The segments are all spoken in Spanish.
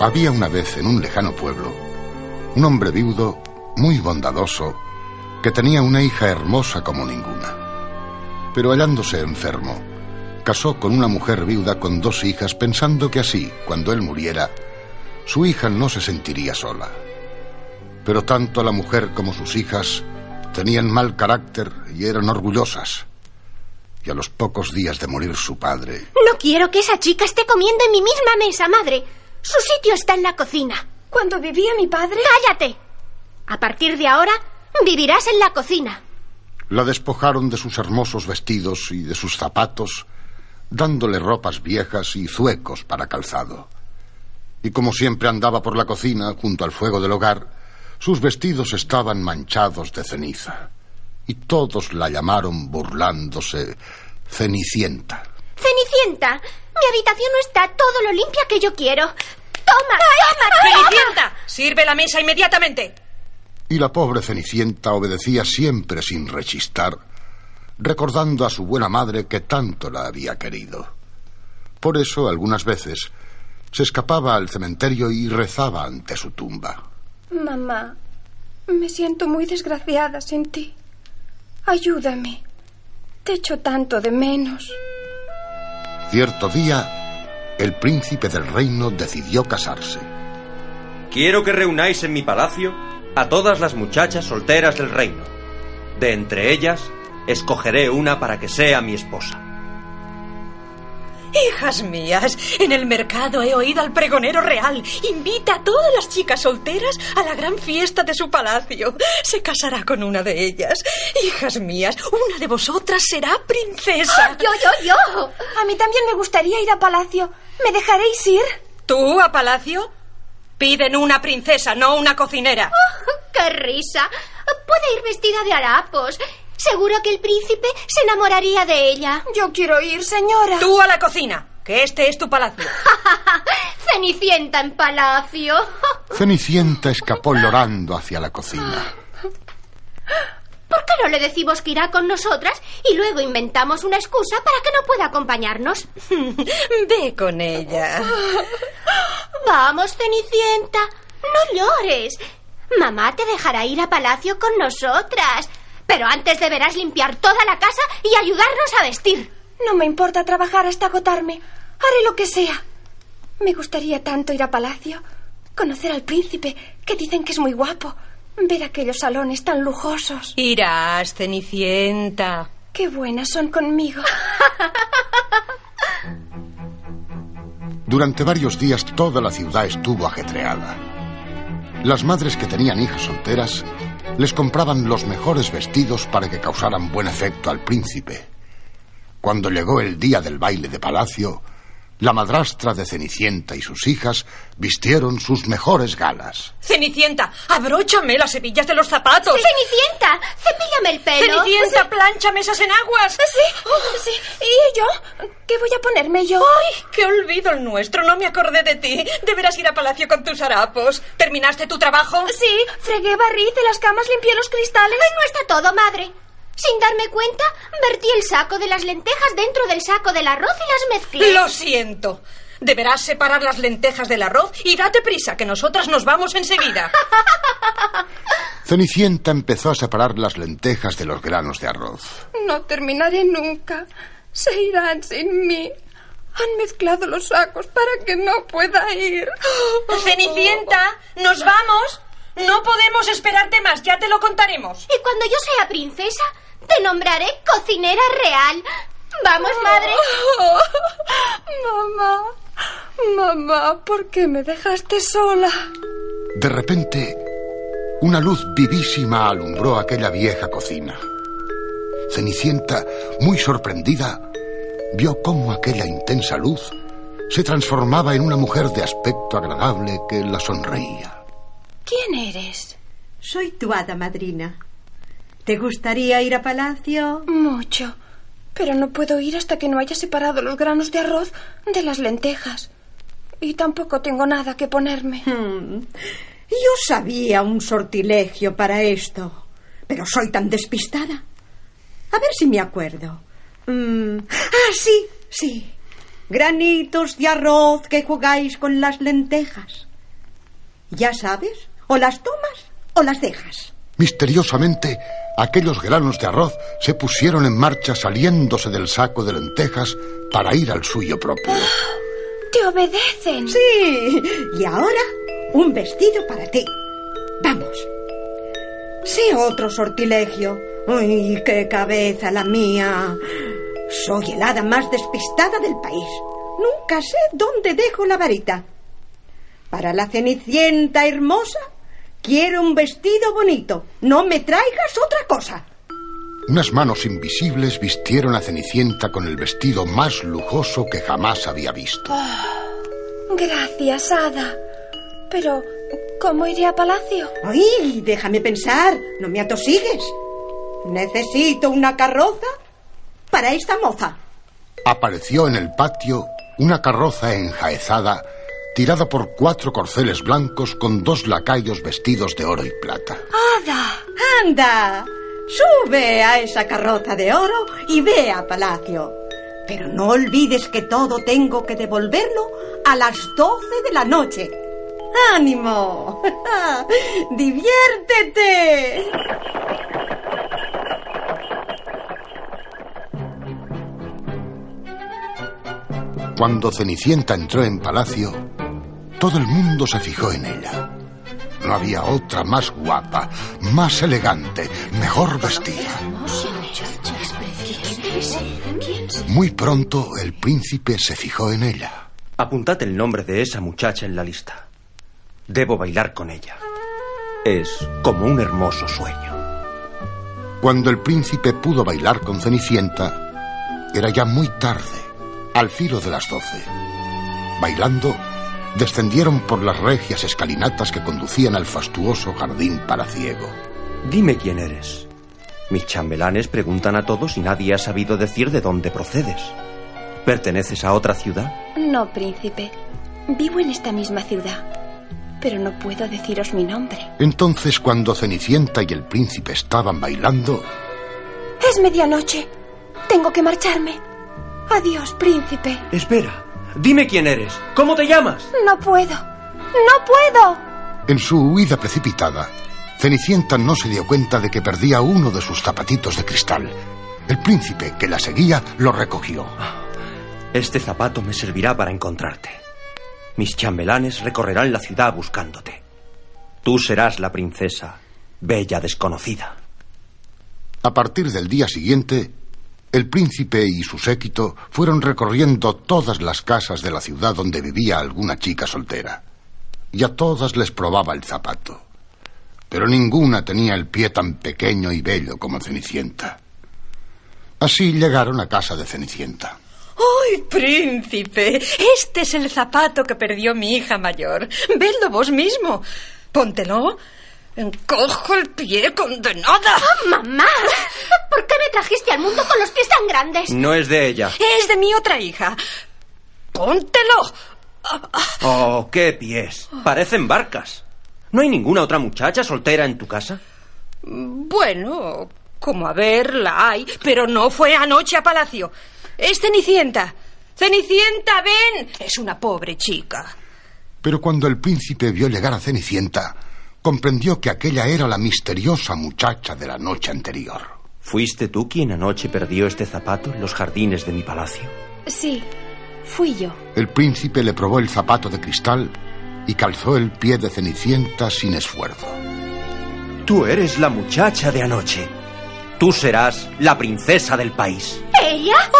Había una vez en un lejano pueblo un hombre viudo muy bondadoso que tenía una hija hermosa como ninguna. Pero hallándose enfermo, casó con una mujer viuda con dos hijas pensando que así, cuando él muriera, su hija no se sentiría sola. Pero tanto la mujer como sus hijas tenían mal carácter y eran orgullosas. Y a los pocos días de morir su padre... No quiero que esa chica esté comiendo en mi misma mesa, madre. Su sitio está en la cocina. ¿Cuando vivía mi padre? ¡Cállate! A partir de ahora, vivirás en la cocina. La despojaron de sus hermosos vestidos y de sus zapatos, dándole ropas viejas y zuecos para calzado. Y como siempre andaba por la cocina, junto al fuego del hogar, sus vestidos estaban manchados de ceniza. Y todos la llamaron burlándose Cenicienta. Cenicienta, mi habitación no está todo lo limpia que yo quiero. Toma, toma, toma. ¡Cenicienta! ¡Sirve la mesa inmediatamente! Y la pobre Cenicienta obedecía siempre sin rechistar, recordando a su buena madre que tanto la había querido. Por eso, algunas veces, se escapaba al cementerio y rezaba ante su tumba. Mamá, me siento muy desgraciada sin ti. Ayúdame. Te echo tanto de menos. Cierto día, el príncipe del reino decidió casarse. Quiero que reunáis en mi palacio a todas las muchachas solteras del reino. De entre ellas, escogeré una para que sea mi esposa. Hijas mías, en el mercado he oído al pregonero real. Invita a todas las chicas solteras a la gran fiesta de su palacio. Se casará con una de ellas. Hijas mías, una de vosotras será princesa. Yo, yo, yo. A mí también me gustaría ir a palacio. ¿Me dejaréis ir? ¿Tú a palacio? Piden una princesa, no una cocinera. ¡Qué risa! Puede ir vestida de harapos. Seguro que el príncipe se enamoraría de ella. Yo quiero ir, señora. Tú a la cocina, que este es tu palacio. Cenicienta en palacio. Cenicienta escapó llorando hacia la cocina. ¿Por qué no le decimos que irá con nosotras y luego inventamos una excusa para que no pueda acompañarnos? Ve con ella. Vamos, Cenicienta. No llores. Mamá te dejará ir a palacio con nosotras. Pero antes deberás limpiar toda la casa y ayudarnos a vestir. No me importa trabajar hasta agotarme. Haré lo que sea. Me gustaría tanto ir a palacio, conocer al príncipe, que dicen que es muy guapo, ver aquellos salones tan lujosos. Irás, Cenicienta. Qué buenas son conmigo. Durante varios días toda la ciudad estuvo ajetreada. Las madres que tenían hijas solteras les compraban los mejores vestidos para que causaran buen efecto al príncipe. Cuando llegó el día del baile de palacio, la madrastra de Cenicienta y sus hijas vistieron sus mejores galas. Cenicienta, abróchame las hebillas de los zapatos. Cenicienta, cepíllame el pelo. Cenicienta, plánchame esas enaguas. Sí, sí. ¿Y yo? ¿Qué voy a ponerme yo? ¡Ay, qué olvido el nuestro! No me acordé de ti. Deberás ir a palacio con tus harapos. ¿Terminaste tu trabajo? Sí, fregué, barrí, de las camas, limpié los cristales. Ay, no está todo, madre. Sin darme cuenta, vertí el saco de las lentejas dentro del saco del arroz y las mezclé. Lo siento. Deberás separar las lentejas del arroz y date prisa, que nosotras nos vamos enseguida. Cenicienta empezó a separar las lentejas de los granos de arroz. No terminaré nunca. Se irán sin mí. Han mezclado los sacos para que no pueda ir. Cenicienta, ¿nos vamos? No podemos esperarte más, ya te lo contaremos. Y cuando yo sea princesa, te nombraré cocinera real. Vamos, madre. mamá, mamá, ¿por qué me dejaste sola? De repente, una luz vivísima alumbró aquella vieja cocina. Cenicienta, muy sorprendida, vio cómo aquella intensa luz se transformaba en una mujer de aspecto agradable que la sonreía. ¿Quién eres? Soy tu hada madrina. ¿Te gustaría ir a palacio? Mucho. Pero no puedo ir hasta que no haya separado los granos de arroz de las lentejas. Y tampoco tengo nada que ponerme. Hmm. Yo sabía un sortilegio para esto, pero soy tan despistada. A ver si me acuerdo. Mm. Ah, sí, sí. Granitos de arroz que jugáis con las lentejas. Ya sabes, o las tomas o las dejas. Misteriosamente, aquellos granos de arroz se pusieron en marcha saliéndose del saco de lentejas para ir al suyo propio. Te obedecen. Sí, y ahora un vestido para ti. Vamos. Sí, otro sortilegio. ¡Ay, qué cabeza la mía! Soy el hada más despistada del país. Nunca sé dónde dejo la varita. Para la cenicienta hermosa, quiero un vestido bonito. No me traigas otra cosa. Unas manos invisibles vistieron a Cenicienta con el vestido más lujoso que jamás había visto. Gracias, Hada. Pero, ¿cómo iré a palacio? ¡Ay, déjame pensar! No me atosigues. Necesito una carroza para esta moza. Apareció en el patio una carroza enjaezada tirada por cuatro corceles blancos con dos lacayos vestidos de oro y plata. ¡Hada! ¡Anda! Sube a esa carroza de oro y ve a palacio. Pero no olvides que todo tengo que devolverlo a las doce de la noche. ¡Ánimo! ¡Diviértete! Cuando Cenicienta entró en palacio, todo el mundo se fijó en ella. No había otra más guapa, más elegante, mejor vestida. Muy pronto el príncipe se fijó en ella. Apuntad el nombre de esa muchacha en la lista. Debo bailar con ella. Es como un hermoso sueño. Cuando el príncipe pudo bailar con Cenicienta, era ya muy tarde, al filo de las doce. Bailando, descendieron por las regias escalinatas que conducían al fastuoso jardín palaciego. Dime quién eres. Mis chambelanes preguntan a todos y nadie ha sabido decir de dónde procedes. ¿Perteneces a otra ciudad? No, príncipe. Vivo en esta misma ciudad. Pero no puedo deciros mi nombre. Entonces, cuando Cenicienta y el príncipe estaban bailando, Es medianoche. Tengo que marcharme. Adiós, príncipe. Espera. Dime quién eres. ¿Cómo te llamas? No puedo. No puedo. en su huida precipitada, Cenicienta no se dio cuenta de que perdía uno de sus zapatitos de cristal. El príncipe que la seguía lo recogió. Este zapato me servirá para encontrarte. Mis chambelanes recorrerán la ciudad buscándote. Tú serás la princesa, bella desconocida. A partir del día siguiente, el príncipe y su séquito fueron recorriendo todas las casas de la ciudad donde vivía alguna chica soltera. Y a todas les probaba el zapato. Pero ninguna tenía el pie tan pequeño y bello como Cenicienta. Así llegaron a casa de Cenicienta. ¡Ay, príncipe! Este es el zapato que perdió mi hija mayor. Vedlo vos mismo. Póntelo. Encojo el pie, condenada. ¡Mamá! ¿Por qué me trajiste al mundo con los pies tan grandes? No es de ella. Es de mi otra hija. Póntelo. Oh, qué pies. Parecen barcas. ¿No hay ninguna otra muchacha soltera en tu casa? Bueno, como a ver, la hay, pero no fue anoche a palacio. Es Cenicienta. Cenicienta, ven. Es una pobre chica. Pero cuando el príncipe vio llegar a Cenicienta, comprendió que aquella era la misteriosa muchacha de la noche anterior. ¿Fuiste tú quien anoche perdió este zapato en los jardines de mi palacio? Sí, fui yo. El príncipe le probó el zapato de cristal y calzó el pie de Cenicienta sin esfuerzo. Tú eres la muchacha de anoche. Tú serás la princesa del país. ¿Ella?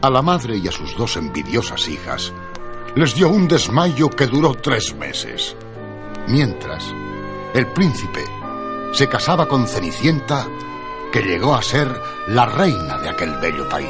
A la madre y a sus dos envidiosas hijas les dio un desmayo que duró tres meses. Mientras, el príncipe se casaba con Cenicienta, que llegó a ser la reina de aquel bello país.